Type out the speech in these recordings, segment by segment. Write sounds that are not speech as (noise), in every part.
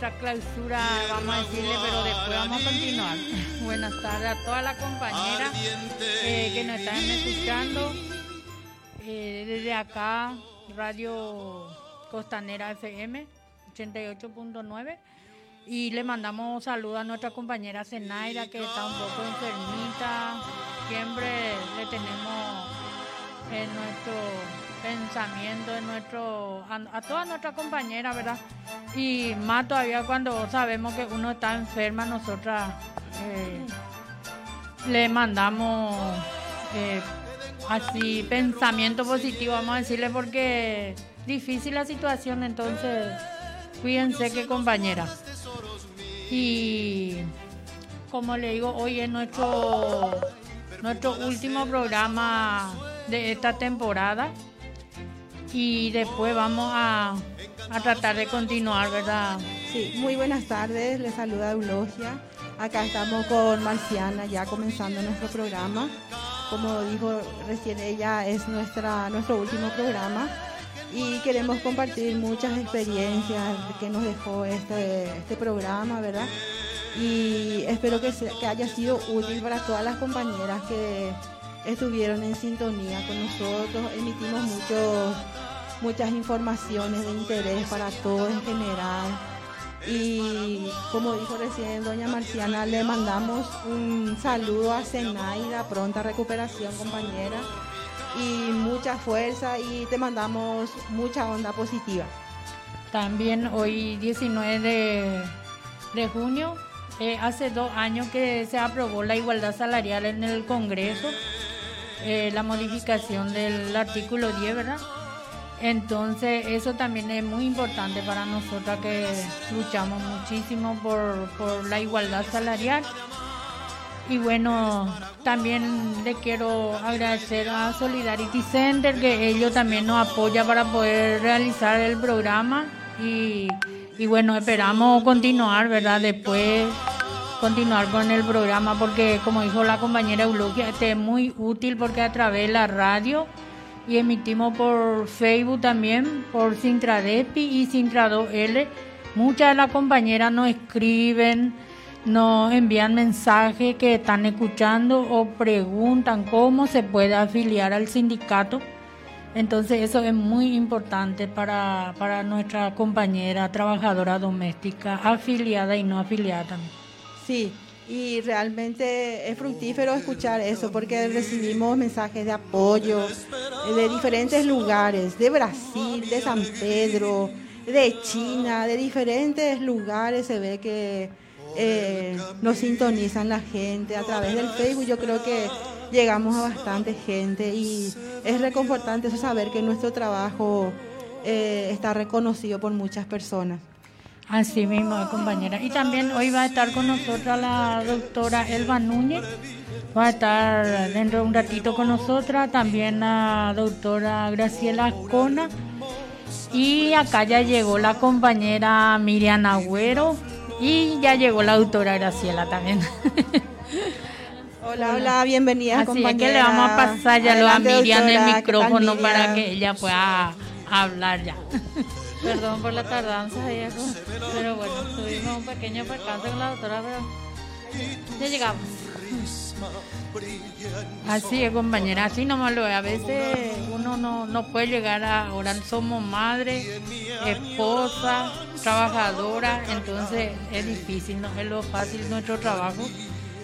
nuestra clausura, vamos a decirle, pero después vamos a continuar. (laughs) Buenas tardes a todas las compañeras eh, que nos están escuchando. Eh, desde acá, Radio Costanera FM 88.9. Y le mandamos saludos a nuestra compañera Zenaira, que está un poco enfermita. Siempre le tenemos en nuestro pensamiento, en nuestro, a, a todas nuestras compañeras, ¿verdad? Y más todavía cuando sabemos que uno está enferma, nosotras eh, le mandamos eh, así pensamiento positivo, vamos a decirle, porque difícil la situación, entonces cuídense que compañera. Y como le digo, hoy es nuestro, nuestro último programa de esta temporada y después vamos a, a tratar de continuar, ¿verdad? Sí, muy buenas tardes, les saluda Eulogia. Acá estamos con Marciana ya comenzando nuestro programa. Como dijo recién ella, es nuestra, nuestro último programa y queremos compartir muchas experiencias que nos dejó este, este programa, ¿verdad? Y espero que, se- que haya sido útil para todas las compañeras que estuvieron en sintonía con nosotros. Emitimos muchos, muchas informaciones de interés para todos en general. Y como dijo recién doña Marciana, le mandamos un saludo a Zenaida, pronta recuperación compañera, y mucha fuerza y te mandamos mucha onda positiva. También hoy 19 de, junio, eh, hace dos años que se aprobó la igualdad salarial en el Congreso, eh, la modificación del artículo 10, ¿verdad? Entonces eso también es muy importante para nosotras que luchamos muchísimo por, por la igualdad salarial. Y bueno, también le quiero agradecer a Solidarity Center que ellos también nos apoya para poder realizar el programa y, y bueno, esperamos continuar, ¿verdad? Después continuar con el programa porque como dijo la compañera Eulogia, este es muy útil porque a través de la radio y emitimos por Facebook también, por Sintradepi y Sintrado-L. Muchas de las compañeras nos escriben, nos envían mensajes que están escuchando o preguntan cómo se puede afiliar al sindicato. Entonces eso es muy importante para, para nuestra compañera trabajadora doméstica, afiliada y no afiliada también. Sí, y realmente es fructífero escuchar eso porque recibimos mensajes de apoyo eh, de diferentes lugares, de Brasil, de San Pedro, de China, de diferentes lugares se ve que eh, nos sintonizan la gente a través del Facebook. Yo creo que llegamos a bastante gente y es reconfortante eso saber que nuestro trabajo eh, está reconocido por muchas personas. Así mismo, compañera. Y también hoy va a estar con nosotras la doctora Elba Núñez. Va a estar dentro de un ratito con nosotras. También la doctora Graciela Ascona. Y acá ya llegó la compañera Miriam Agüero. Y ya llegó la doctora Graciela también. (laughs) Hola, hola, bienvenida Así compañera. es que le vamos a pasar ya lo a Miriam el doctora, ¿qué tal, micrófono para que ella pueda hablar ya. Perdón por la tardanza. Pero bueno, tuvimos un pequeño percance con la doctora, pero ya llegamos. Así es, compañera, así nomás lo es. A veces uno no, no puede llegar a ahora somos madre, esposa, trabajadora, entonces es difícil, no es lo fácil nuestro trabajo,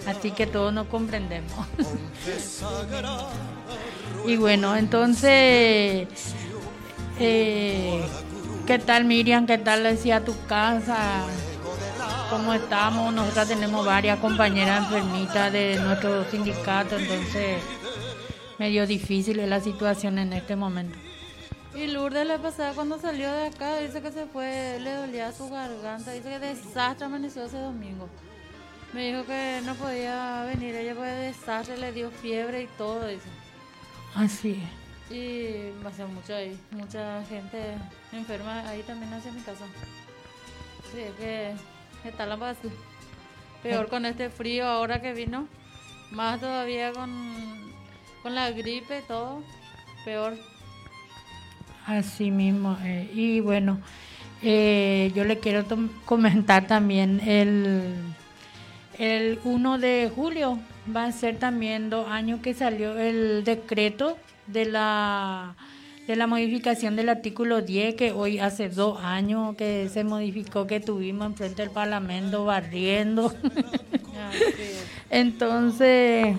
así que todos nos comprendemos. (laughs) y bueno, entonces, eh, ¿qué tal Miriam? ¿Qué tal decía tu casa? ¿Cómo estamos? Nosotras tenemos varias compañeras enfermitas de nuestro sindicato, entonces medio difícil es la situación en este momento. Y Lourdes la pasada cuando salió de acá dice que se fue, le dolía su garganta, dice que desastre amaneció ese domingo. Me dijo que no podía venir, ella fue desastre, le dio fiebre y todo, dice. Así es. Y va a ser mucho ahí, mucha gente enferma ahí también hacia mi casa. Sí, es que está la base. Peor con este frío ahora que vino, más todavía con, con la gripe y todo, peor. Así mismo. eh, y bueno, Eh, yo le quiero comentar también el, el 1 de julio, va a ser también dos años que salió el decreto de la de la modificación del artículo 10, que hoy hace dos años que se modificó, que tuvimos enfrente del Parlamento barriendo. (laughs) Entonces,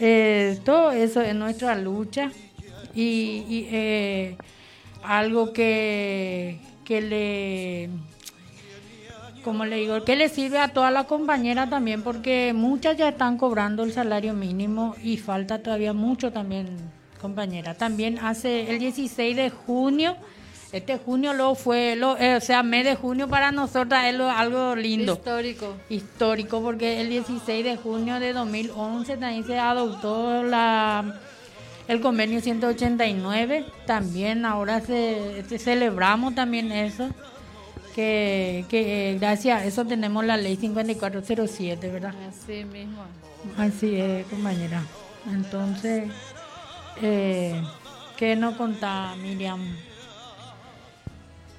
eh, todo eso es nuestra lucha y, eh, algo que, que le como le digo, que le sirve a todas las compañeras también, porque muchas ya están cobrando el salario mínimo y falta todavía mucho también compañera. También hace el 16 de junio, este junio lo fue, lo, eh, o sea, mes de junio para nosotros es algo lindo. Histórico. Histórico, porque el 16 de junio de 2011 también se adoptó la el convenio 189. También ahora se, celebramos también eso. Que, que gracias a eso tenemos la ley 5407, ¿verdad? Así mismo. Así es, compañera. Entonces, eh, ¿Qué nos contaba Miriam?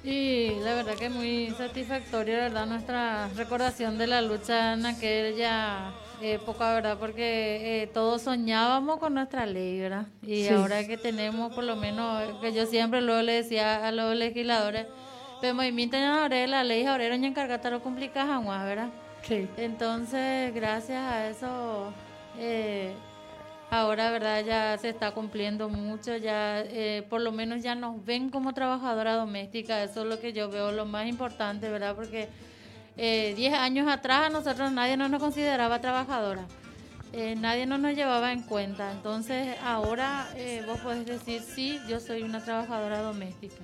Y la verdad que muy satisfactoria, ¿verdad? Nuestra recordación de la lucha en aquella época, ¿verdad? Porque eh, todos soñábamos con nuestra ley, ¿verdad? Y ahora que tenemos, por lo menos, que yo siempre luego le decía a los legisladores, pero movimiento de la ley ahora ya encargata lo complicada, ¿verdad? Sí. Entonces, gracias a eso, eh, Ahora, ¿verdad? Ya se está cumpliendo mucho, ya eh, por lo menos ya nos ven como trabajadora doméstica, eso es lo que yo veo lo más importante, ¿verdad? Porque 10 eh, años atrás a nosotros nadie no nos consideraba trabajadora, eh, nadie no nos llevaba en cuenta, entonces ahora vos podés decir, sí, yo soy una trabajadora doméstica.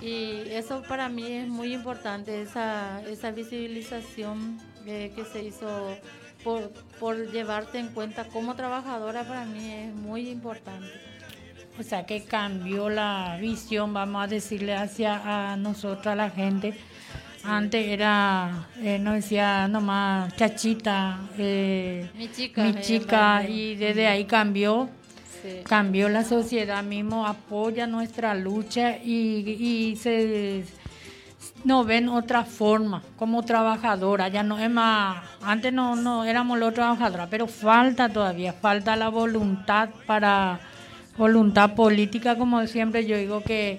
Y eso para mí es muy importante, esa visibilización que se hizo por, por llevarte en cuenta como trabajadora para mí es muy importante. O sea que cambió la visión, vamos a decirle hacia a nosotros, la gente. Antes era, eh, no decía nomás chachita, eh, mi chica, mi chica y desde ahí cambió. Cambió la sociedad mismo, apoya nuestra lucha y, y se no ven otra forma como trabajadora, ya no es más, antes no, no éramos los trabajadores, pero falta todavía, falta la voluntad para, voluntad política, como siempre yo digo que,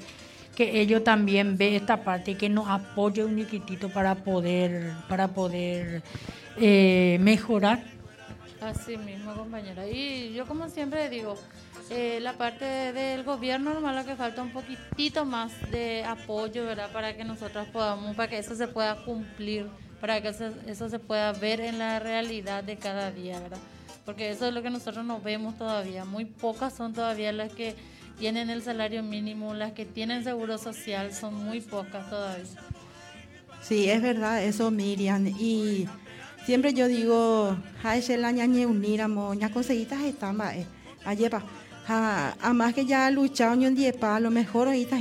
que ellos también ven esta parte y que nos apoye un chiquitito para poder, para poder eh, mejorar. Así mismo, compañera. Y yo como siempre digo, eh, la parte del gobierno nomás lo que falta un poquitito más de apoyo, ¿verdad? Para que nosotros podamos, para que eso se pueda cumplir, para que eso, se pueda ver en la realidad de cada día, ¿verdad? Porque eso es lo que nosotros no vemos todavía. Muy pocas son todavía las que tienen el salario mínimo, las que tienen seguro social, son muy pocas todavía. Sí, es verdad eso, Miriam. Y siempre yo digo, la ñañe uniramo, ña conseguitas están, ayepa además que ya ha luchado en diepa, a lo mejor ahorita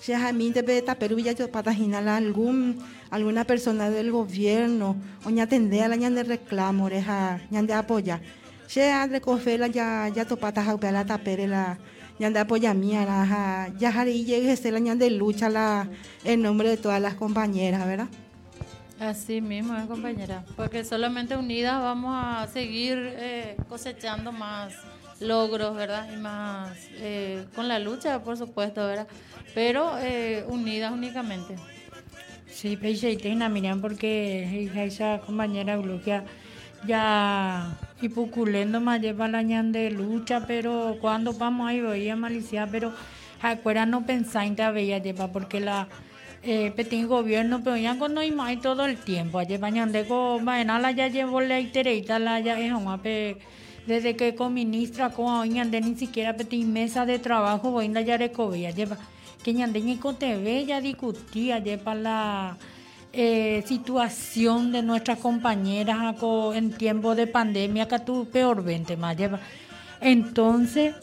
si a mí de Perú ya yo para algún alguna persona del gobierno o ya tendría la de reclamo reja ya de apoya. Si a recofela ya ya topata ja la tapere la ya de apoya mía la ya jari llegue la ña de lucha la en nombre de todas las compañeras verdad Así mismo, compañera, porque solamente unidas vamos a seguir eh, cosechando más logros, ¿verdad? Y más eh, con la lucha, por supuesto, ¿verdad? Pero eh, unidas únicamente. Sí, tiene Miriam, porque esa compañera Glucia ya y puculendo más lleva la de lucha, pero cuando vamos ahí voy a maliciar, pero acuerda no pensar en que lleva porque la eh, petín gobierno pero ya cuando hay más todo el tiempo allí bañan de go ya llevo la itereita la ya es un desde que con ministra con de ni siquiera peti mesa de trabajo voy a ya recobía lleva que ñande ni con TV ya discutía lleva la eh, situación de nuestras compañeras en tiempo de pandemia que tú peor vente más lleva entonces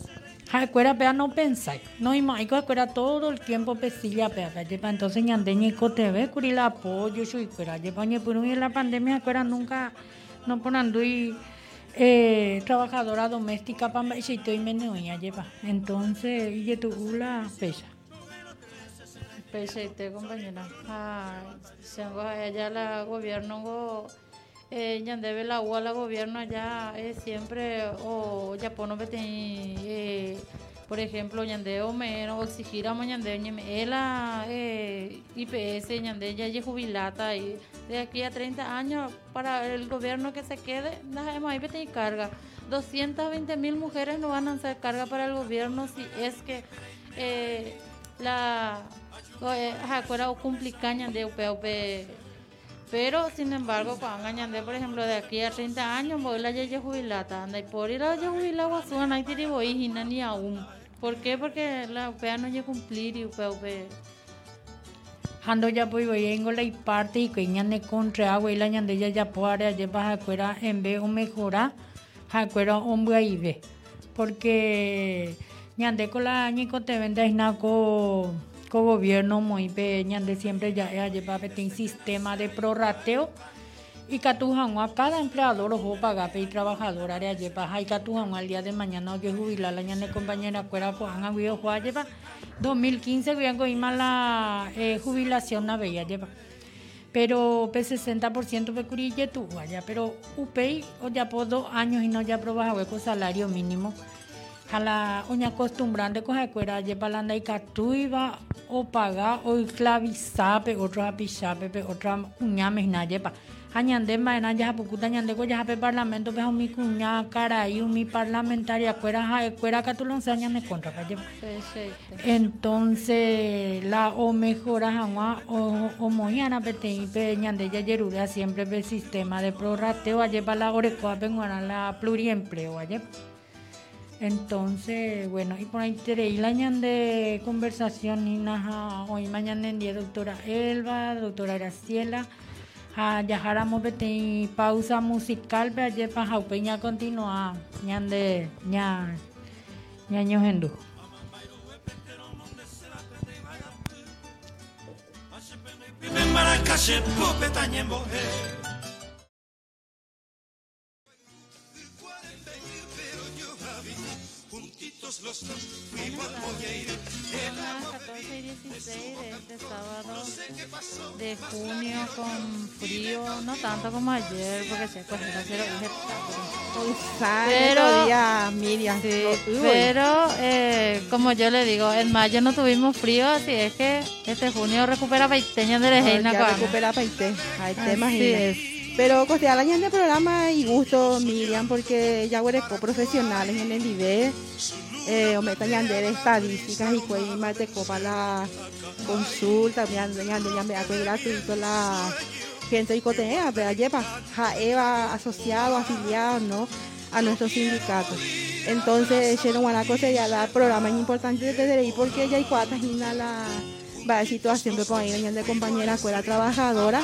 Acuera pea no pensáis, no imaico acuera todo el tiempo pesilla pea, lleva entonces ñande ni con TV curi la apoyo yo acuera lleva ni por la pandemia acuera nunca no ponando y eh, trabajadora doméstica para y menos lleva. Entonces, y tu la pesa. Pecheite, compañera. Ah, siamo allá la gobierno eh, debe la agua la gobierno allá es siempre o ya pono eh, por ejemplo ñande o me o exigir a ñande la eh, IPS ñande ya ya jubilata y de aquí a 30 años para el gobierno que se quede dejemos ahí y carga. 220 mil mujeres no van a hacer carga para el gobierno si es que eh, la acuerda o complicaña de UPUP pero sin embargo cuando de por ejemplo de aquí a 30 años voy la ya jubilada anda y por ir a ya jubilada guasuna hay tiri voy ni aún ¿por qué? porque la UPA no llega a cumplir y UPUP Hando ya voy en la parte y que ñande contra agua y la ñande ya ya puede ya vas a cuera en vez de mejorar a cuera hombre ahí ve porque ñande con la ñico te vende naco con gobierno muy peña de siempre ya ya lleva un sistema de prorrateo y catujan a cada empleador ojo paga y trabajador área lleva hay catujan al día de mañana que jubilar la ñande compañera pues han habido juega lleva 2015 que con la eh, jubilación na bella lleva pero p 60% de curille tu vaya. Pero UPEI o ya por dos años y no ya probaja hueco salario mínimo. A la uña acostumbrante con cuera lleva la y catuiva o paga o clavizape otro apichape pe otra uña mesna lleva añande maena ya pukuta ñande ko ya pe parlamento pe mi cuña caray mi parlamentaria cuera cuera catulon se añande contra pa lleva entonces la o mejora jamás o o moñana pe te pe ñande ya yerura siempre pe sistema de prorrateo lleva la orecoa pe la pluriempleo lleva entonces, bueno, y por ahí te la de conversación y hoy mañana en día doctora Elba, doctora Graciela, a Yajaramo y pausa musical, pero ayer para Jaupeña continúa, ñande, ña, ñaño hendú. los dos fuimos a 14 y 16 de este sábado de junio con frío, no tanto como ayer, porque se lo dije pero día, Miriam. Sí, pero eh, como yo le digo, en mayo no tuvimos frío, así es que este junio recupera paiteña de Reina. No, recupera paite, hay temas pero costea la de programa y gusto Miriam porque ya huereco profesionales en el nivel eh, o metan de estadísticas y pues mate copa la consulta, gratuito la gente y cotea, pero lleva Eva asociado, afiliado, ¿no? a nuestros sindicatos. Entonces, Sharon Guanaco se ya da programas importantes de DRI porque ya hay cuatro la va a situación de poner de compañera escuela trabajadora.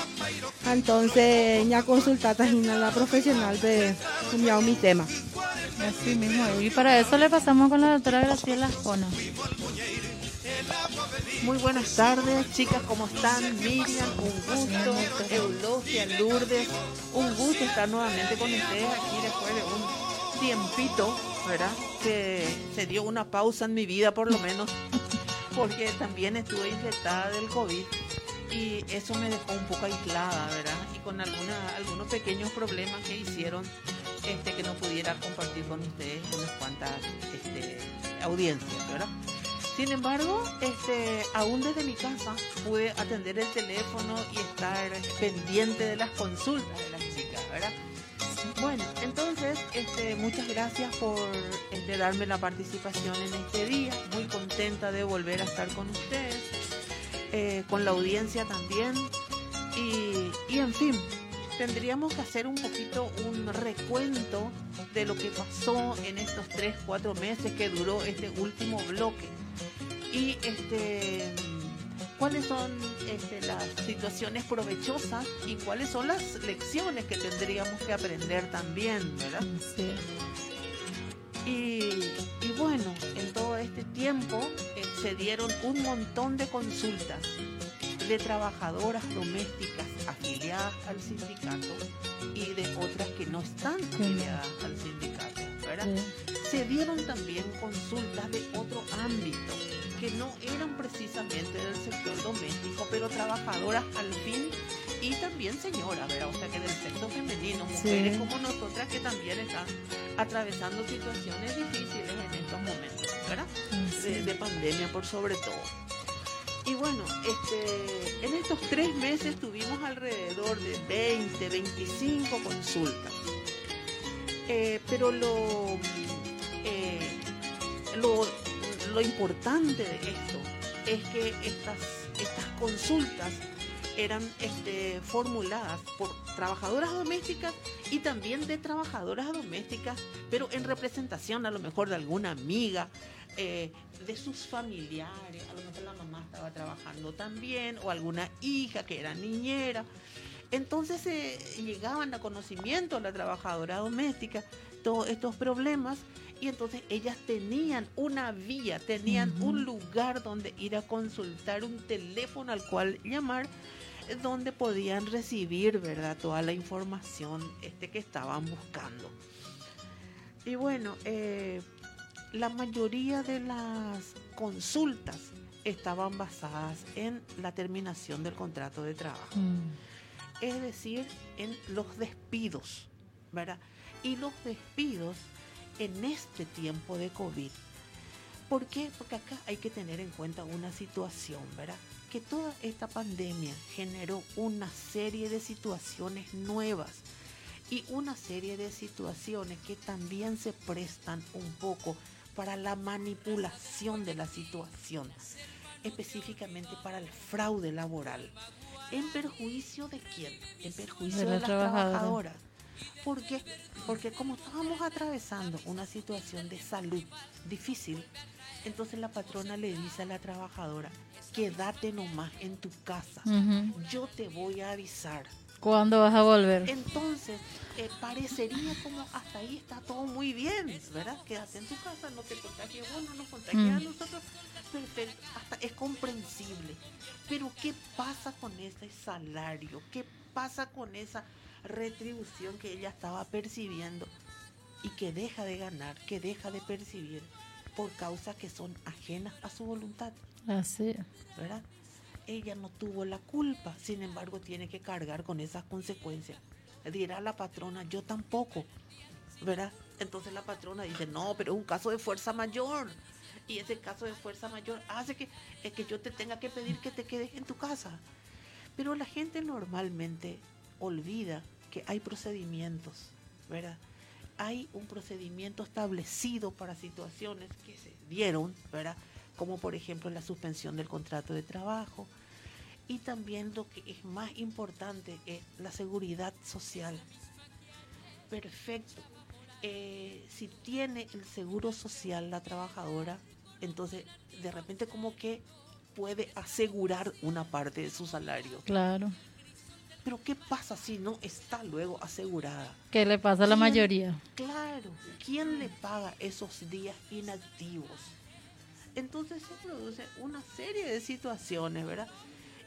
Entonces, ya consultada la profesional de mi tema. Así mismo, y para eso le pasamos con la doctora Graciela Jona. Muy buenas tardes, chicas, ¿cómo están? Miriam, un gusto. Eulogia, Lourdes, un gusto estar nuevamente con ustedes aquí después de un tiempito, ¿verdad? Que se dio una pausa en mi vida, por lo menos, porque también estuve infectada del COVID y eso me dejó un poco aislada, ¿verdad? Y con alguna, algunos pequeños problemas que hicieron este, que no pudiera compartir con ustedes unas cuantas este, audiencias, ¿verdad? Sin embargo, este, aún desde mi casa pude atender el teléfono y estar pendiente de las consultas de las chicas, ¿verdad? Bueno, entonces, este, muchas gracias por este, darme la participación en este día. Muy contenta de volver a estar con ustedes, eh, con la audiencia también. Y, y en fin, tendríamos que hacer un poquito un recuento de lo que pasó en estos 3, 4 meses que duró este último bloque. Y este cuáles son este, las situaciones provechosas y cuáles son las lecciones que tendríamos que aprender también, ¿verdad? Sí. Y, bueno, en todo este tiempo eh, se dieron un montón de consultas de trabajadoras domésticas afiliadas al sindicato y de otras que no están afiliadas al sindicato. ¿verdad? Se dieron también consultas de otro ámbito que no eran precisamente del sector doméstico, pero trabajadoras al fin y también señoras, ¿verdad? O sea que del sexo femenino, mujeres como nosotras que también están atravesando situaciones difíciles en estos momentos, ¿verdad? De, de pandemia por sobre todo. Y bueno, este, en estos tres meses tuvimos alrededor de 20, 25 consultas. Eh, pero lo, eh, lo, lo importante de esto es que estas, estas consultas eran este, formuladas por trabajadoras domésticas y también de trabajadoras domésticas, pero en representación a lo mejor de alguna amiga, eh, de sus familiares, a lo mejor la mamá estaba trabajando también, o alguna hija que era niñera. Entonces eh, llegaban a conocimiento la trabajadora doméstica todos estos problemas y entonces ellas tenían una vía, tenían un lugar donde ir a consultar, un teléfono al cual llamar donde podían recibir, ¿verdad? Toda la información este, que estaban buscando. Y bueno, eh, la mayoría de las consultas estaban basadas en la terminación del contrato de trabajo. Mm. Es decir, en los despidos, ¿verdad? Y los despidos en este tiempo de COVID. ¿Por qué? Porque acá hay que tener en cuenta una situación, ¿verdad? Que toda esta pandemia generó una serie de situaciones nuevas y una serie de situaciones que también se prestan un poco para la manipulación de la situación, específicamente para el fraude laboral. ¿En perjuicio de quién? En perjuicio de, las trabajadoras. ¿Por qué? Porque como estábamos atravesando una situación de salud difícil, entonces la patrona le dice a la trabajadora, quédate nomás en tu casa, yo te voy a avisar. ¿Cuándo vas a volver? Entonces, eh, parecería como hasta ahí está todo muy bien, ¿verdad? Quédate en tu casa, no te contagies vos, no nos contagies a mm. nosotros. Perfecto, hasta es comprensible. Pero ¿qué pasa con ese salario? ¿Qué pasa con esa retribución que ella estaba percibiendo y que deja de ganar, que deja de percibir por causas que son ajenas a su voluntad? Así. ¿Verdad? ella no tuvo la culpa, sin embargo tiene que cargar con esas consecuencias. Dirá la patrona, yo tampoco, ¿verdad? Entonces la patrona dice, no, pero es un caso de fuerza mayor. Y ese caso de fuerza mayor hace que, que yo te tenga que pedir que te quedes en tu casa. Pero la gente normalmente olvida que hay procedimientos, ¿verdad? Hay un procedimiento establecido para situaciones que se dieron, ¿verdad? como por ejemplo la suspensión del contrato de trabajo. Y también lo que es más importante es la seguridad social. Perfecto. Eh, si tiene el seguro social la trabajadora, entonces de repente como que puede asegurar una parte de su salario. Claro. Pero ¿qué pasa si no está luego asegurada? ¿Qué le pasa a la mayoría? Claro, ¿quién le paga esos días inactivos? Entonces se produce una serie de situaciones, ¿verdad?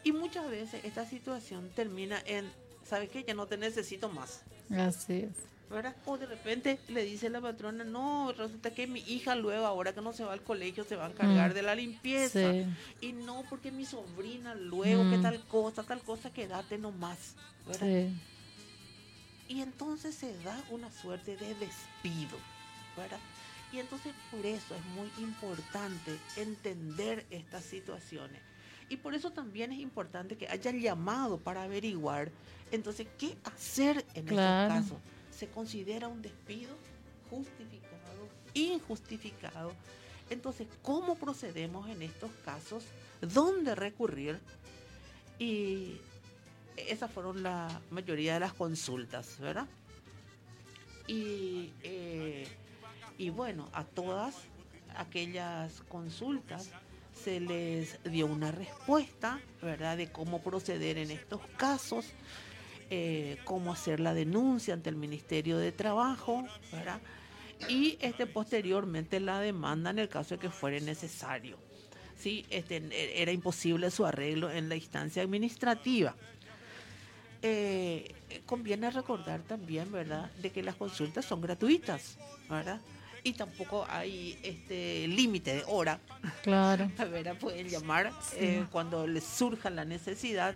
Y muchas veces esta situación termina en, ¿sabes qué? Ya no te necesito más. Así es. ¿Verdad? O de repente le dice la patrona, no, resulta que mi hija luego, ahora que no se va al colegio, se va a encargar mm. de la limpieza. Y no, porque mi sobrina luego, que mm. tal cosa, tal cosa, quédate nomás. ¿verdad? Sí. Y entonces se da una suerte de despido, ¿verdad? Y entonces por eso es muy importante entender estas situaciones. Y por eso también es importante que hayan llamado para averiguar, entonces, ¿qué hacer en este caso? ¿Se considera un despido justificado, injustificado? Entonces, ¿cómo procedemos en estos casos? ¿Dónde recurrir? Y esas fueron la mayoría de las consultas, ¿verdad? Y eh, y bueno, a todas aquellas consultas se les dio una respuesta, ¿verdad?, de cómo proceder en estos casos, eh, cómo hacer la denuncia ante el Ministerio de Trabajo, ¿verdad? Y este, posteriormente la demanda en el caso de que fuera necesario. ¿sí? Este, era imposible su arreglo en la instancia administrativa. Eh, conviene recordar también, ¿verdad?, de que las consultas son gratuitas, ¿verdad? y tampoco hay este límite de hora. Claro. (laughs) ¿verdad? Pueden llamar eh, cuando les surja la necesidad.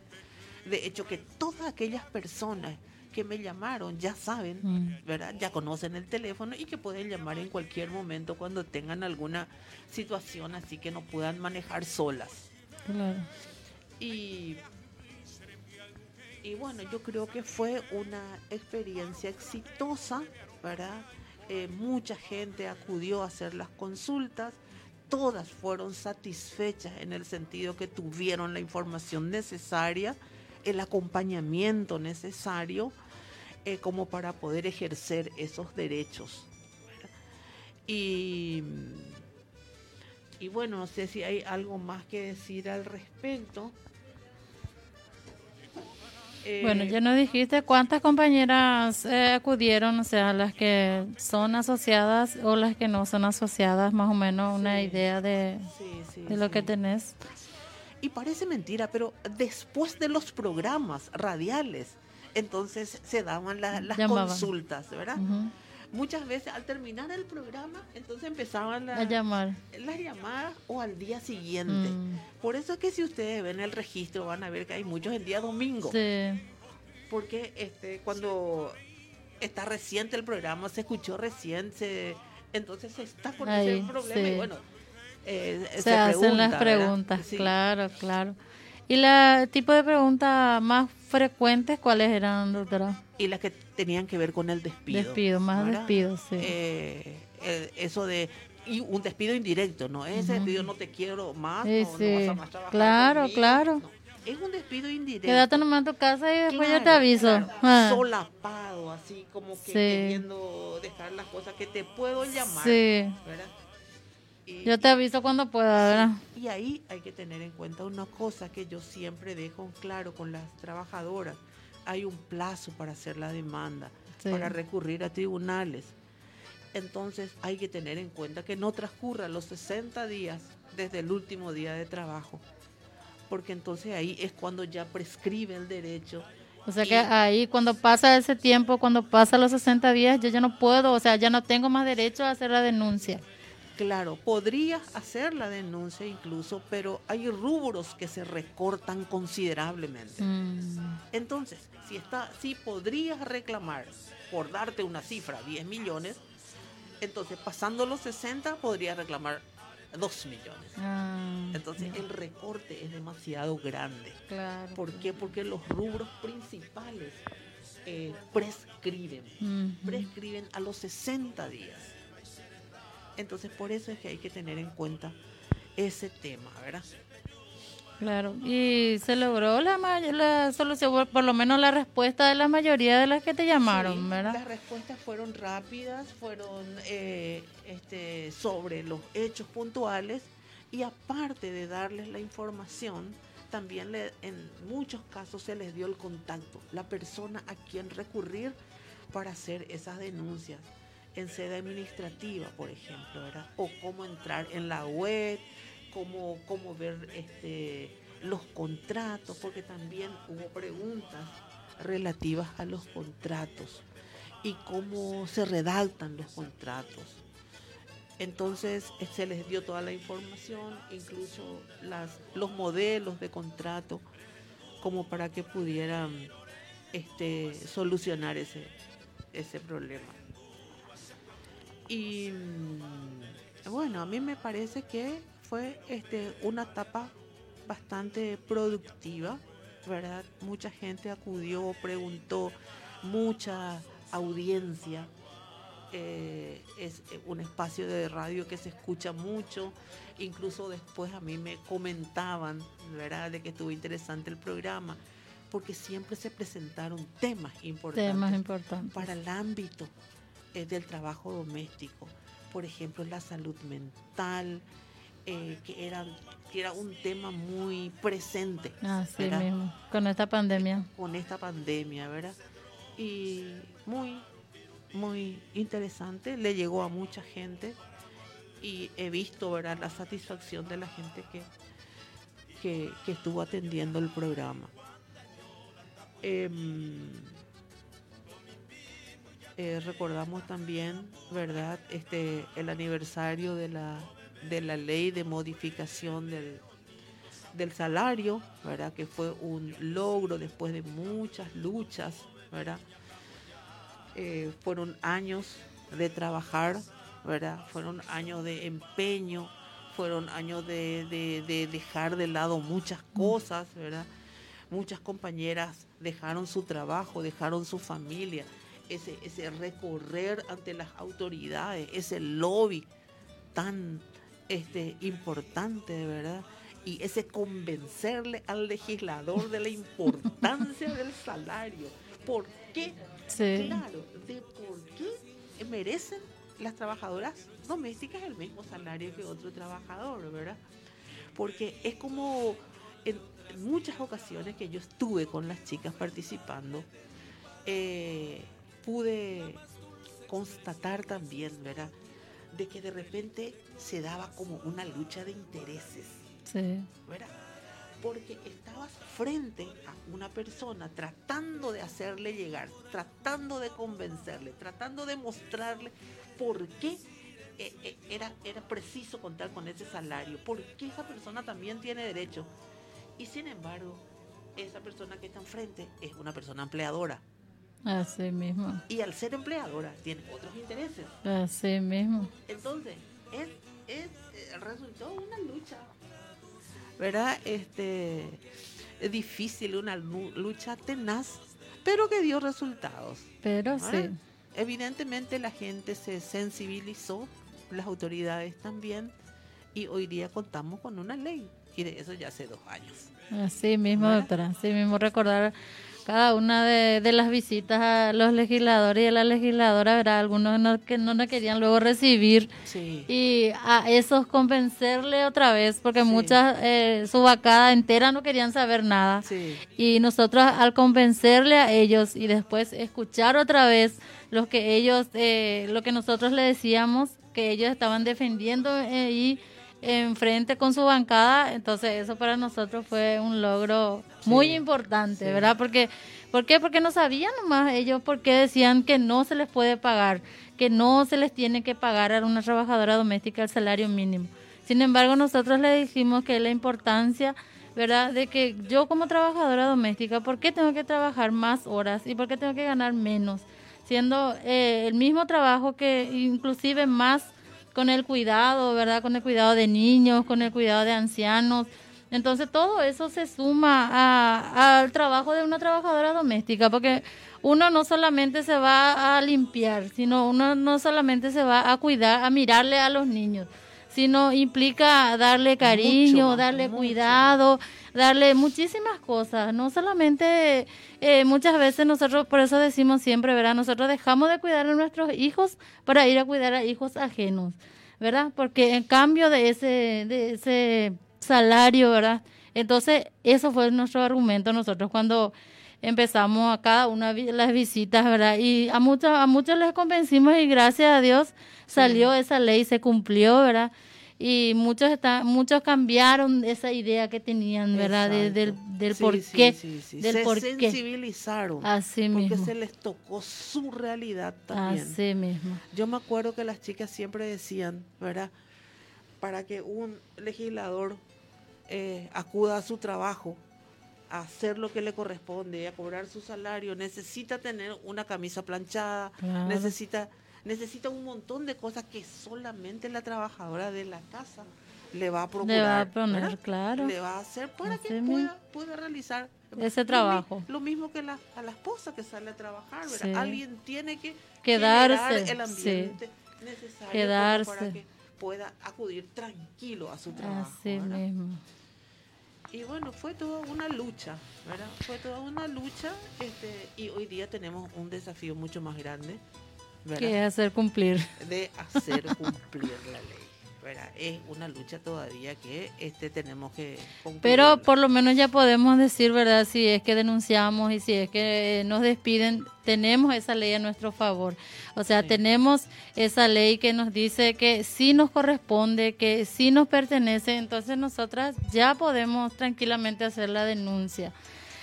De hecho, que todas aquellas personas que me llamaron ya saben, Mm. ¿verdad? Ya conocen el teléfono y que pueden llamar en cualquier momento cuando tengan alguna situación así que no puedan manejar solas. Claro. Y, y bueno, yo creo que fue una experiencia exitosa, ¿verdad? Eh, mucha gente acudió a hacer las consultas, todas fueron satisfechas en el sentido que tuvieron la información necesaria, el acompañamiento necesario eh, como para poder ejercer esos derechos. Y, y bueno, no sé si hay algo más que decir al respecto. Eh, Bueno, ya nos dijiste cuántas compañeras eh, acudieron, o sea, las que son asociadas o las que no son asociadas, más o menos una Sí. idea de, sí, sí, de lo que tenés. Y parece mentira, pero después de los programas radiales, entonces se daban la- las Llamaban. consultas, ¿verdad? Muchas veces al terminar el programa, entonces empezaban la- A llamar. las llamadas o al día siguiente. Mm. Por eso es que si ustedes ven el registro van a ver que hay muchos el día domingo. Sí, Porque este, cuando está reciente el programa, se escuchó recién, se, entonces se está con Ahí, ese problema sí. y bueno, eh, se, hacen las preguntas, Sí. claro, claro. ¿Y la tipo de preguntas más frecuentes cuáles eran, doctora? Y las que tenían que ver con el despido. Despido, más ¿verdad? despidos, sí. Eh, eso de y un despido indirecto, no ese despido no te quiero más, Sí, no, no sí. vas a más trabajar Claro, conmigo", claro. no. Es un despido indirecto. Quédate nomás en tu casa y después yo te Claro, aviso. claro, Ah, Solapado, así como que Sí. queriendo dejar las cosas que te puedo llamar. sí, ¿verdad? Yo te aviso cuando pueda, ¿verdad? y ahí hay que tener en cuenta una cosa que yo siempre dejo en claro con las trabajadoras. Hay un plazo para hacer la demanda, Sí. para recurrir a tribunales. Entonces hay que tener en cuenta que no transcurra los 60 días desde el último día de trabajo, porque entonces ahí es cuando ya prescribe el derecho. O sea que ahí cuando pasa ese tiempo, cuando pasa los 60 días, yo ya no puedo, o sea, ya no tengo más derecho a hacer la denuncia. Claro, podrías hacer la denuncia incluso, pero hay rubros que se recortan considerablemente. Mm, Entonces, si está, si podrías reclamar, por darte una cifra, 10 millones, entonces pasando los 60 podrías reclamar 2 millones. ah, Entonces el recorte es demasiado grande. claro. ¿Por qué? Porque los rubros principales eh, prescriben, prescriben a los 60 días. Entonces por eso es que hay que tener en cuenta ese tema, ¿verdad? Claro, y se logró la, la solución, por- por lo menos la respuesta de la mayoría de las que te llamaron, Sí, ¿verdad? Las respuestas fueron rápidas, fueron eh, este, sobre los hechos puntuales y aparte de darles la información, también le- en muchos casos se les dio el contacto, la persona a quien recurrir para hacer esas denuncias en sede administrativa, por ejemplo. O cómo entrar en la web, cómo, cómo ver este, los contratos, porque también hubo preguntas relativas a los contratos y cómo se redactan los contratos. Entonces eh, se les dio toda la información, incluso las, los modelos de contrato, como para que pudieran este, solucionar ese, ese problema. Y mm, bueno, a mí me parece que fue este, una etapa bastante productiva, ¿verdad? Mucha gente acudió, preguntó, mucha audiencia. eh, es eh, un espacio de radio que se escucha mucho. Incluso después a mí me comentaban, ¿verdad?, de que estuvo interesante el programa, porque siempre se presentaron temas importantes Temas importantes. para el ámbito eh, del trabajo doméstico. Por ejemplo, la salud mental, eh, que, era, que era un tema muy presente Así ¿verdad? mismo, con esta pandemia. con esta pandemia, ¿verdad? Y muy, muy interesante, le llegó a mucha gente y he visto, ¿verdad?, la satisfacción de la gente que, que, que estuvo atendiendo el programa. Em, eh, recordamos también, ¿verdad? Este, el aniversario de la, de la ley de modificación del, del salario, ¿verdad? Que fue un logro después de muchas luchas, ¿verdad? Eh, fueron años de trabajar, ¿verdad? Fueron años de empeño, fueron años de, de, de dejar de lado muchas cosas, ¿verdad? Muchas compañeras dejaron su trabajo, dejaron su familia, ese, ese recorrer ante las autoridades, ese lobby tan este, importante, ¿verdad? Y ese convencerle al legislador de la importancia del salario. ¿Por qué? Claro, de por qué merecen las trabajadoras domésticas el mismo salario que otro trabajador, ¿verdad? Porque es como en, muchas ocasiones que yo estuve con las chicas participando, eh, pude constatar también, ¿verdad? De que de repente se daba como una lucha de intereses. Sí. ¿Verdad? Porque estabas frente a una persona tratando de hacerle llegar, tratando de convencerle, tratando de mostrarle por qué eh, eh, era, era preciso contar con ese salario, por qué esa persona también tiene derecho. Y sin embargo, esa persona que está enfrente es una persona empleadora. Así mismo. Y al ser empleadora tiene otros intereses. Así mismo. Entonces, es, es eh, resultó una lucha. ¿Verdad? Este es difícil, una lucha tenaz, pero que dio resultados. Pero sí. Evidentemente la gente se sensibilizó, las autoridades también, y hoy día contamos con una ley, y de eso ya hace dos años. Así mismo, doctora, así mismo recordar cada una de, las visitas a los legisladores y a la legisladora, ¿verdad? Algunos no, que no nos querían luego recibir y a esos convencerle otra vez, porque muchas, eh, su vacada entera no querían saber nada. Y nosotros al convencerle a ellos y después escuchar otra vez lo que ellos, eh, lo que nosotros le decíamos, que ellos estaban defendiendo eh, y enfrente con su bancada, entonces eso para nosotros fue un logro muy importante, ¿verdad? Porque, ¿Por qué? Porque no sabían nomás ellos por qué decían que no se les puede pagar, que no se les tiene que pagar a una trabajadora doméstica el salario mínimo. Sin embargo, nosotros le dijimos que la importancia, ¿verdad? De que yo como trabajadora doméstica, ¿por qué tengo que trabajar más horas y por qué tengo que ganar menos? Siendo eh, el mismo trabajo que inclusive más con el cuidado, ¿verdad? Con el cuidado de niños, con el cuidado de ancianos. Entonces todo eso se suma al trabajo de una trabajadora doméstica, porque uno no solamente se va a limpiar, sino uno no solamente se va a cuidar, a mirarle a los niños, sino implica darle cariño, darle cuidado, darle muchísimas cosas. No solamente, eh, muchas veces nosotros, por eso decimos siempre, ¿verdad? Nosotros dejamos de cuidar a nuestros hijos para ir a cuidar a hijos ajenos, ¿verdad? Porque en cambio de ese, de ese salario, ¿verdad? Entonces, eso fue nuestro argumento nosotros cuando empezamos a cada una de las visitas, ¿verdad? Y a muchos, a muchos les convencimos y gracias a Dios salió esa ley, se cumplió, ¿verdad? y muchos está, muchos cambiaron esa idea que tenían, ¿verdad? del, del por qué. del se sensibilizaron. Así porque se les tocó su realidad también. Así mismo. Yo me acuerdo que las chicas siempre decían, ¿verdad? Para que un legislador eh, acuda a su trabajo, a hacer lo que le corresponde, a cobrar su salario, necesita tener una camisa planchada, necesita necesita un montón de cosas que solamente la trabajadora de la casa le va a procurar. Le va a poner, claro. Le va a hacer para que pueda, realizar ese trabajo. Lo, mismo que la, a la esposa que sale a trabajar, Alguien tiene que quedarse el ambiente necesario quedarse. para que pueda acudir tranquilo a su trabajo. Así mismo. Y bueno, fue toda una lucha, ¿verdad? Fue toda una lucha este, y hoy día tenemos un desafío mucho más grande, que hacer cumplir. De hacer cumplir la ley. Es una lucha todavía que este tenemos que Pero por lo menos ya podemos decir, ¿verdad? Si es que denunciamos y si es que nos despiden, tenemos esa ley a nuestro favor. O sea, tenemos esa ley que nos dice que sí nos corresponde, que sí nos pertenece, entonces nosotras ya podemos tranquilamente hacer la denuncia.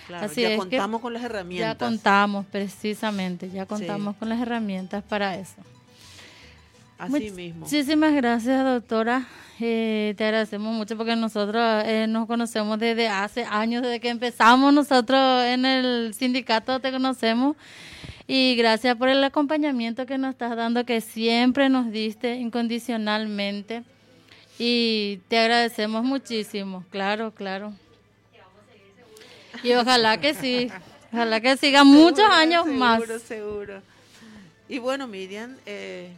Claro, Así ya es que contamos con las herramientas. Ya contamos, precisamente, ya contamos con las herramientas para eso. Así mismo. Muchísimas gracias, doctora. Eh, te agradecemos mucho porque nosotros eh, nos conocemos desde hace años, desde que empezamos nosotros en el sindicato, te conocemos. Y gracias por el acompañamiento que nos estás dando, que siempre nos diste incondicionalmente. Y te agradecemos muchísimo, claro, claro. Y ojalá que sí, ojalá que siga muchos Seguro, años seguro, más. Seguro, Y bueno, Miriam, eh,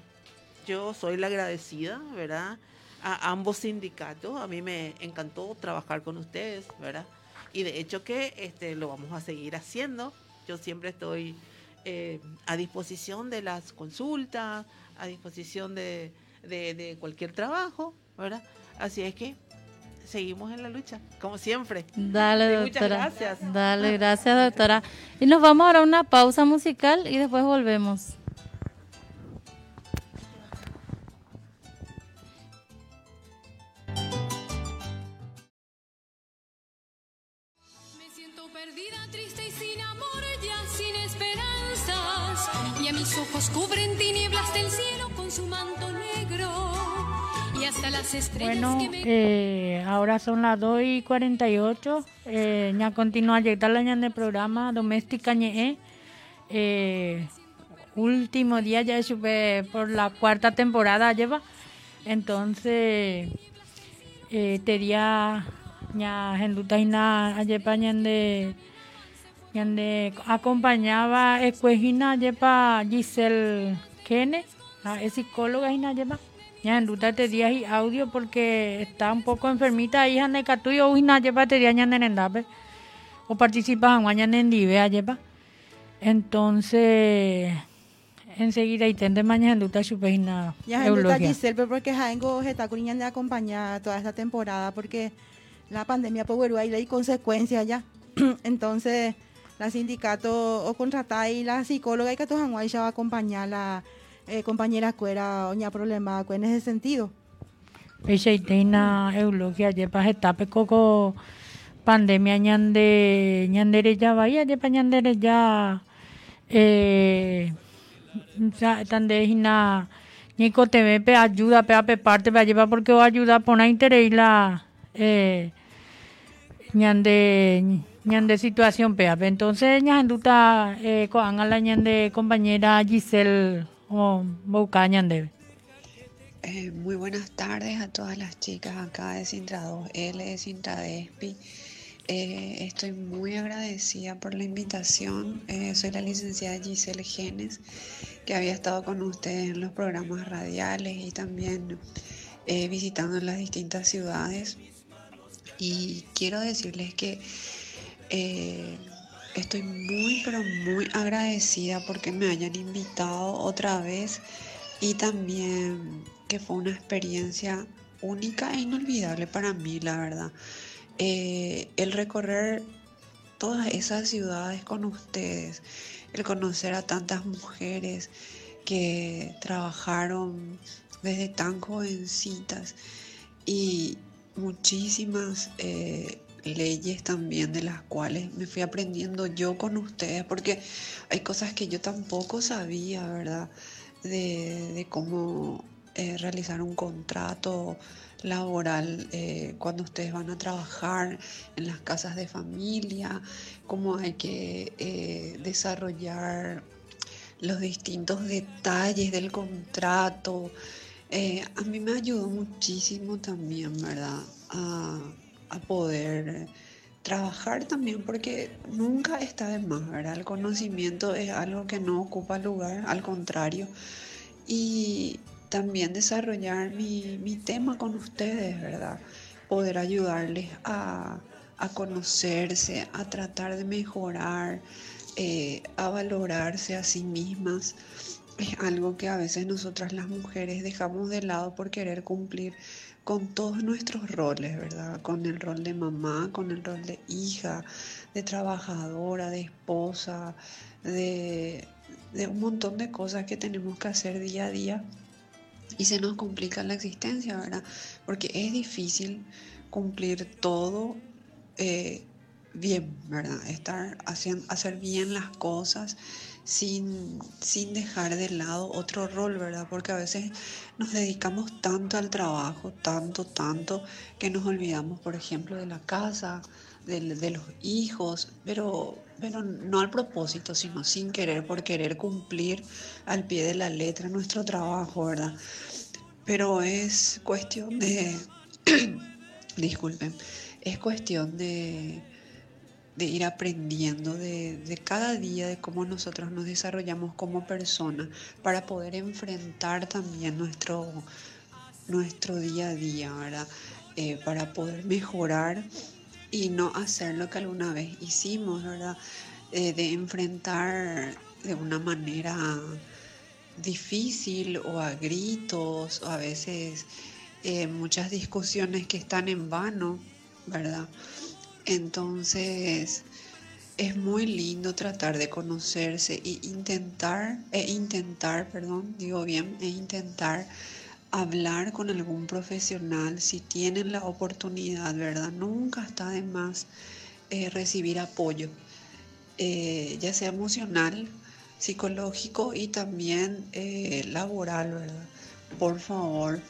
yo soy la agradecida, ¿verdad? A ambos sindicatos. A mí me encantó trabajar con ustedes, ¿verdad? Y de hecho que este, lo vamos a seguir haciendo. Yo siempre estoy eh, a disposición de las consultas, a disposición de, de, de cualquier trabajo, ¿verdad? Así es que seguimos en la lucha, como siempre. Dale, Sí, doctora. muchas gracias. Dale, (laughs) gracias, doctora. Y nos vamos ahora a una pausa musical y después volvemos. Ojos cubren tinieblas del cielo con su manto negro. Y hasta las estrellas Bueno, que me... eh, ahora son las 2 y 48. Eh, ya continúa llegar la del programa Doméstica Ñe. Eh, último día ya sube por la cuarta temporada lleva. Entonces, eh, tería ya henduta ina ayepa ñande acompañaba escuejina ayepa Giselle Kene, la es psicóloga ina ayepa. Ya en ruta te días y audio porque está un poco enfermita hija de catuyo uina ayepa te día ñande nendape o participa en guaña en dive ayepa. Entonces enseguida y tende mañana en ruta supejina Ya en Luta Giselle, pero porque Jaengo está con de acompañar toda esta temporada porque la pandemia por Uruguay hay consecuencias ya. (clears throat) Entonces, la sindicato o contratar y la psicóloga y que todos ya va a acompañar la eh, compañera cuera oña problema en ese sentido. Pecheiteina eulogia yepa etape coco pandemia ñande ñandere ya vaya yepa ñandere ya eh tande hina Nico TV pe ayuda pe ape parte pe lleva porque o ayuda pona interés la eh ñande ñande situación pe ape entonces ñanduta eh ko la ñande compañera Giselle o boca ñande Eh, muy buenas tardes a todas las chicas acá de Sintra 2L, de Sintra Despi. Eh, estoy muy agradecida por la invitación. Eh, soy la licenciada Giselle Genes, que había estado con ustedes en los programas radiales y también eh, visitando las distintas ciudades. Y quiero decirles que eh, estoy muy, pero muy agradecida porque me hayan invitado otra vez y también que fue una experiencia única e inolvidable para mí, la verdad. Eh, el recorrer todas esas ciudades con ustedes, el conocer a tantas mujeres que trabajaron desde tan jovencitas y muchísimas eh, leyes también de las cuales me fui aprendiendo yo con ustedes, porque hay cosas que yo tampoco sabía, ¿verdad? De, cómo eh, realizar un contrato laboral eh, cuando ustedes van a trabajar en las casas de familia, cómo hay que eh, desarrollar los distintos detalles del contrato. A mí me ayudó muchísimo también, ¿verdad? A, a poder trabajar también porque nunca está de más, ¿verdad? El conocimiento es algo que no ocupa lugar, al contrario. Y también desarrollar mi, mi tema con ustedes, ¿verdad? Poder ayudarles a, a conocerse, a tratar de mejorar, eh, a valorarse a sí mismas. Es algo que a veces nosotras las mujeres dejamos de lado por querer cumplir con todos nuestros roles, ¿verdad? Con el rol de mamá, con el rol de hija, de trabajadora, de esposa, de, un montón de cosas que tenemos que hacer día a día y se nos complica la existencia, ¿verdad? Porque es difícil cumplir todo eh, bien, ¿verdad? Estar haciendo, hacer bien las cosas sin, sin dejar de lado otro rol, ¿verdad? Porque a veces nos dedicamos tanto al trabajo, tanto, tanto, que nos olvidamos, por ejemplo, de la casa, de, de los hijos, pero, pero no al propósito, sino sin querer, por querer cumplir al pie de la letra nuestro trabajo, ¿verdad? Pero es cuestión de, (clears throat) disculpen, es cuestión de de ir aprendiendo de, cada día, de cómo nosotros nos desarrollamos como personas para poder enfrentar también nuestro, nuestro día a día, ¿verdad? Eh, para poder mejorar y no hacer lo que alguna vez hicimos, ¿verdad? Eh, de enfrentar de una manera difícil o a gritos o a veces eh, muchas discusiones que están en vano, ¿verdad? Entonces, es muy lindo tratar de conocerse e intentar, e intentar, perdón, digo bien, e intentar hablar con algún profesional si tienen la oportunidad, ¿verdad? Nunca está de más eh, recibir apoyo, eh, ya sea emocional, psicológico y también eh, laboral, ¿verdad? Por favor.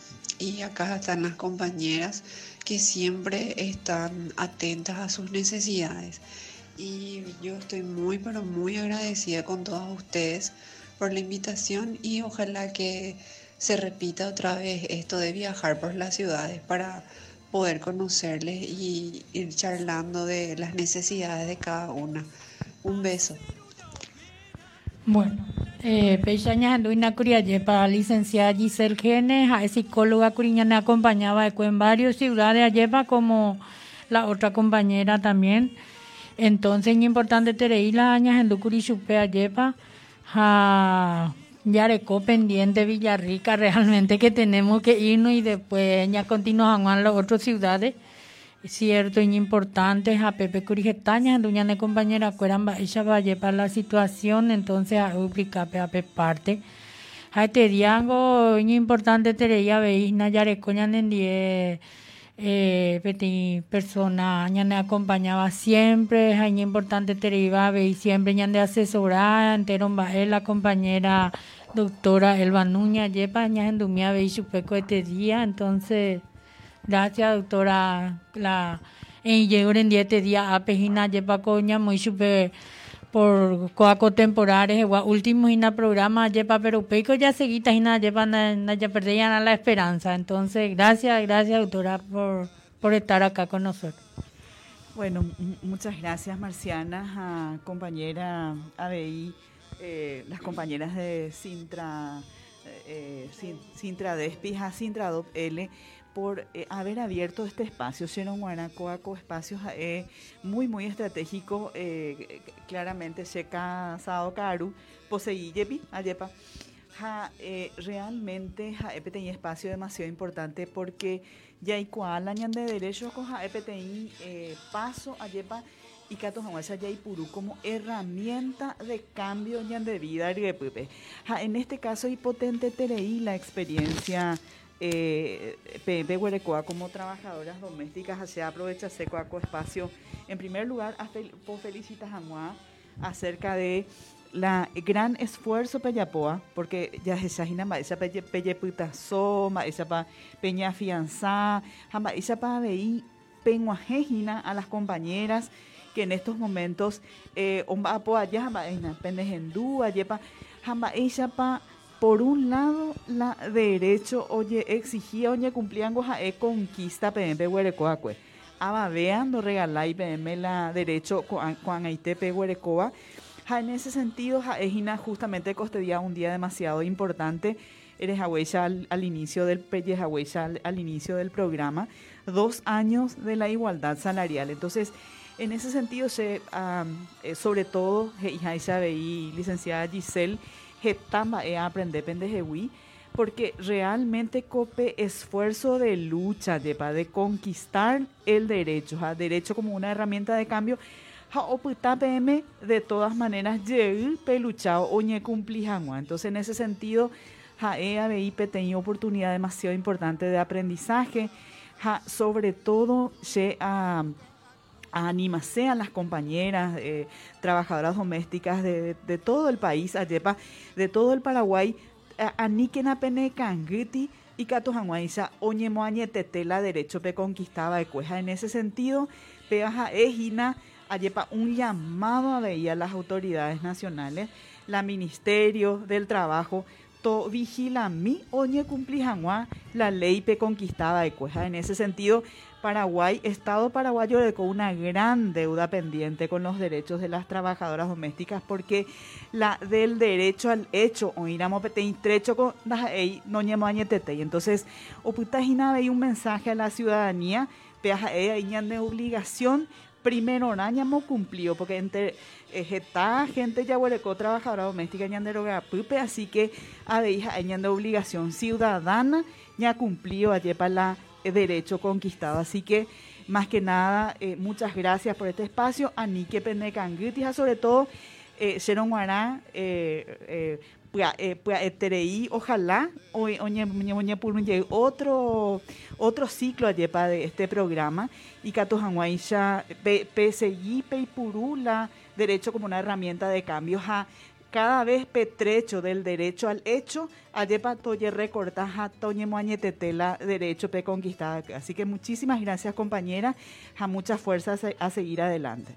Y acá están las compañeras que siempre están atentas a sus necesidades. Y yo estoy muy, pero muy agradecida con todos ustedes por la invitación y ojalá que se repita otra vez esto de viajar por las ciudades para poder conocerles y ir charlando de las necesidades de cada una. Un beso. Bueno, eh, Pechaña Luina Curiayepa, licenciada Giselle Genes, es psicóloga curiñana acompañaba en varios ciudades Ayepa como la otra compañera también. Entonces es importante tener las años en Lucurichupe Ayepa, a Yareco pendiente Villarrica, (laughs) realmente que tenemos que irnos y después ya continuamos a las otras ciudades cierto y importante a Pepe Curijetaña, duña de compañera cueramba ella vaya para la situación entonces a ubicar a parte. A este diango importante tereya veis na yarecoña nendie eh, peti persona ya me acompañaba siempre es importante tereya veis siempre ya de asesorar entero la compañera doctora Elba Nuña yepa ya en dumia veis peco este día entonces Gracias, doctora. La en llegó en día este día a pejina lleva coña muy super por coaco temporales último el programa lleva pero peco ya seguita y lleva ya perdían la esperanza entonces gracias gracias doctora por por estar acá con nosotros bueno muchas gracias Marciana compañera ABI eh, las compañeras de Sintra eh, Sintra Despi, a Sintra Dop L por eh, haber abierto este espacio. Xenon Guanacoaco, espacios eh, muy, muy estratégico, eh, claramente Checa Sado Caru, poseí Yepi, Ayepa. Ja, eh, realmente ja, EPTI espacio demasiado importante porque ya hay cual añan de derecho con ja, EPTI eh, paso Ayepa y Cato Jamaica ya Purú como herramienta de cambio de vida. En este caso, hipotente Tereí la experiencia eh, PMP Huerecoa como trabajadoras domésticas se aprovecha Secoaco Espacio. En primer lugar, por felicitas a Mua acerca de la gran esfuerzo Peyapoa, porque ya esa Peyeputa Soma, esa pa Peña Fianzá, esa pa veí Peñuajejina a las compañeras que en estos momentos, eh, apoya allá, pendejendu, ayepa, jamba esa pa por un lado, la derecho, oye, exigía, oye, cumplían goja e conquista PMP huerecoa, Aba veando regalar y PM la derecho con Aitepe huerecoa. en ese sentido, ja, es justamente costedía un día demasiado importante. Eres al, al inicio del al, al inicio del programa, dos años de la igualdad salarial. Entonces, en ese sentido, se, eh, sobre todo, hija Isabel licenciada Giselle, Getamba e aprender pendejewi, porque realmente cope esfuerzo de lucha, de, de conquistar el derecho, ¿ja? derecho como una herramienta de cambio. Ja, PM de todas maneras llegué peluchado oñe cumplijangua. Entonces, en ese sentido, ja, EABIP tenía oportunidad demasiado importante de aprendizaje, ja, sobre todo, se a Anima sean las compañeras eh, trabajadoras domésticas de, todo el país, ayepa, de todo el Paraguay, aníquena pene canguti y catujanguaiza oñemoañe tetela derecho pe conquistaba de cueja. En ese sentido, peaja ejina ayepa un llamado a veía las autoridades nacionales, la Ministerio del Trabajo, to vigila mi oñe cumplijangua la ley pe conquistada de cueja. En ese sentido, Paraguay, Estado paraguayo con una gran deuda pendiente con los derechos de las trabajadoras domésticas porque la del derecho al hecho o iramos trecho con no y entonces oputagina un mensaje a la ciudadanía peaja de obligación primero hemos cumplido porque entre esta gente ya hueleco trabajadora doméstica ñandero pupe así que a hija de obligación ciudadana ya cumplió ayer para la derecho conquistado. Así que, más que nada, eh, muchas gracias por este espacio. Anique Pendecanguitija, sobre todo, eh, Sharon Guará, eh, eh, eh, ojalá, hoy otro, otro ciclo ayepa de este programa, y Catojanguaisha, PSI, Peipurula, derecho como una herramienta de cambios a cada vez petrecho del derecho al hecho, ayepa toye recortaja toñe tetela derecho pe conquistada. Así que muchísimas gracias compañera, a muchas fuerzas a seguir adelante.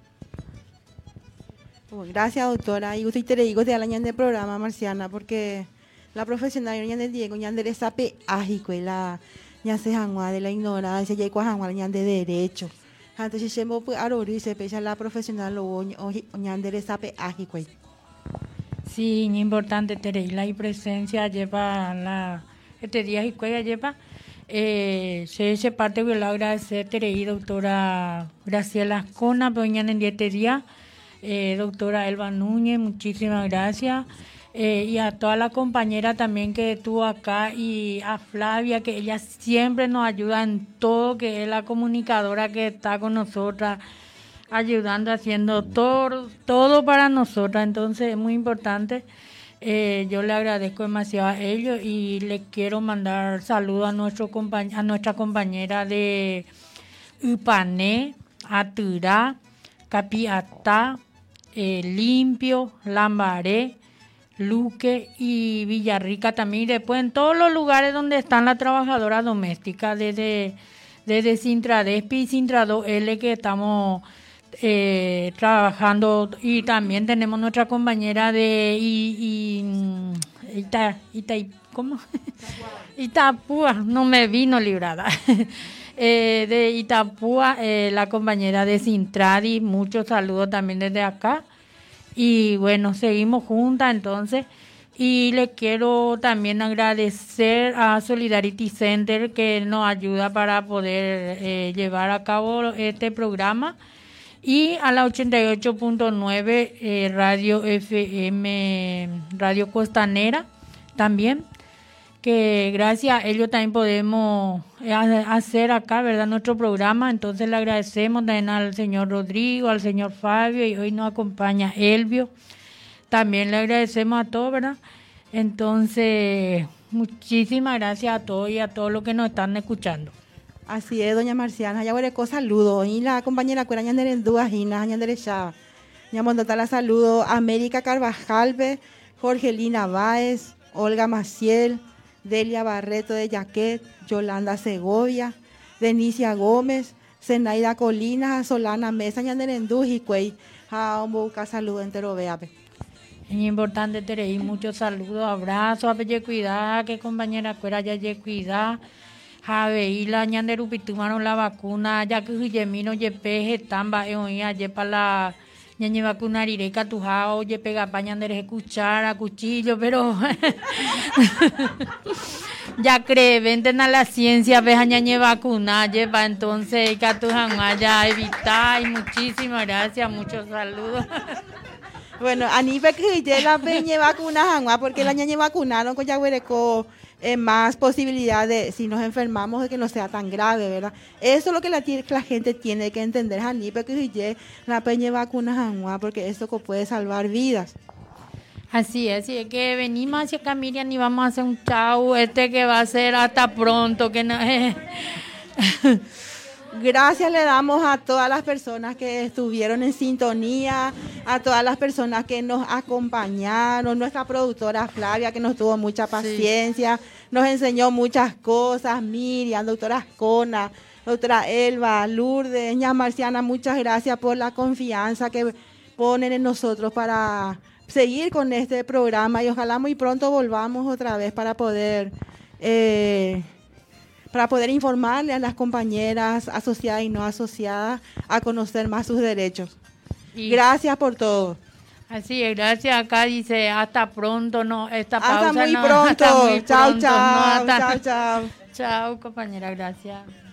Gracias doctora, y usted te digo de la de programa marciana porque la profesional de Diego ñan de sape ágico y la ñan se de la ignorancia y cuajangua ñan de derecho. Entonces se me puede y se pecha la profesional lo ñan de sape ágico. Sí, importante tener la presencia lleva la este día y cuella lleva eh, se parte voy a agradecer Terei, doctora Graciela Cona, doña en este día, eh, doctora Elba Núñez, muchísimas gracias. Eh, y a toda la compañera también que estuvo acá y a Flavia, que ella siempre nos ayuda en todo, que es la comunicadora que está con nosotras ayudando, haciendo todo, todo para nosotras. Entonces es muy importante. Eh, yo le agradezco demasiado a ellos y le quiero mandar saludos a, nuestro a nuestra compañera de Upané, Aturá, Capiatá, eh, Limpio, Lambaré, Luque y Villarrica también. Y después en todos los lugares donde están las trabajadoras domésticas, desde, desde Sintradespi y Sintrado L que estamos eh, trabajando y también tenemos nuestra compañera de y, y, Ita, Ita, ¿cómo? Itapúa, no me vino librada. (laughs) eh, de Itapúa, eh, la compañera de Sintradi, muchos saludos también desde acá. Y bueno, seguimos juntas entonces. Y le quiero también agradecer a Solidarity Center que nos ayuda para poder eh, llevar a cabo este programa y a la 88.9 eh, Radio FM, Radio Costanera también, que gracias a ellos también podemos eh, hacer acá, ¿verdad? Nuestro programa, entonces le agradecemos también al señor Rodrigo, al señor Fabio y hoy nos acompaña Elvio. También le agradecemos a todos. Entonces, muchísimas gracias a todos y a todos los que nos están escuchando. Así es, doña Marciana. Ya a saludo. Y la compañera Cuera Ñanderendúa, Gina, Ñanderecha. Ñamondota la saludo. América Carvajalve, Jorgelina Báez, Olga Maciel, Delia Barreto de Yaquet, Yolanda Segovia, Denicia Gómez, Zenaida Colinas, Solana Mesa, Ñanderendú, Jicuey. Ja, saludo entero. Es importante tener muchos saludos, abrazos, a cuidado, que compañera Cuera ya cuidado y la ñanderupitumaro la vacuna ya que yemino yepe tamba e oía yepa la ñañe vacunarire catujao yepe gapa ñandere cuchara cuchillo pero (laughs) ya cree venden a la ciencia veja ñañe vacuna lleva entonces ya evita y muchísimas gracias muchos saludos. Bueno a nivel que la peñe vacuna porque la ñañe vacunaron con yaguereco eh, más posibilidad de, si nos enfermamos, de que no sea tan grave, ¿verdad? Eso es lo que la, la gente tiene que entender, Jani, porque la peña vacuna porque esto puede salvar vidas. Así es, es que venimos hacia acá, Miriam, y vamos a hacer un chau, este que va a ser hasta pronto, que no (laughs) Gracias le damos a todas las personas que estuvieron en sintonía, a todas las personas que nos acompañaron, nuestra productora Flavia que nos tuvo mucha paciencia, nos enseñó muchas cosas, Miriam, doctora Ascona, doctora Elba, Lourdes, ña Marciana, muchas gracias por la confianza que ponen en nosotros para seguir con este programa y ojalá muy pronto volvamos otra vez para poder... Eh, para poder informarle a las compañeras asociadas y no asociadas a conocer más sus derechos. Y gracias por todo. Así es, gracias. Acá dice hasta pronto, no, esta pausa (laughs) hasta muy pronto. Hasta muy chao, pronto, chao, chao, chao. Chao, compañera, gracias.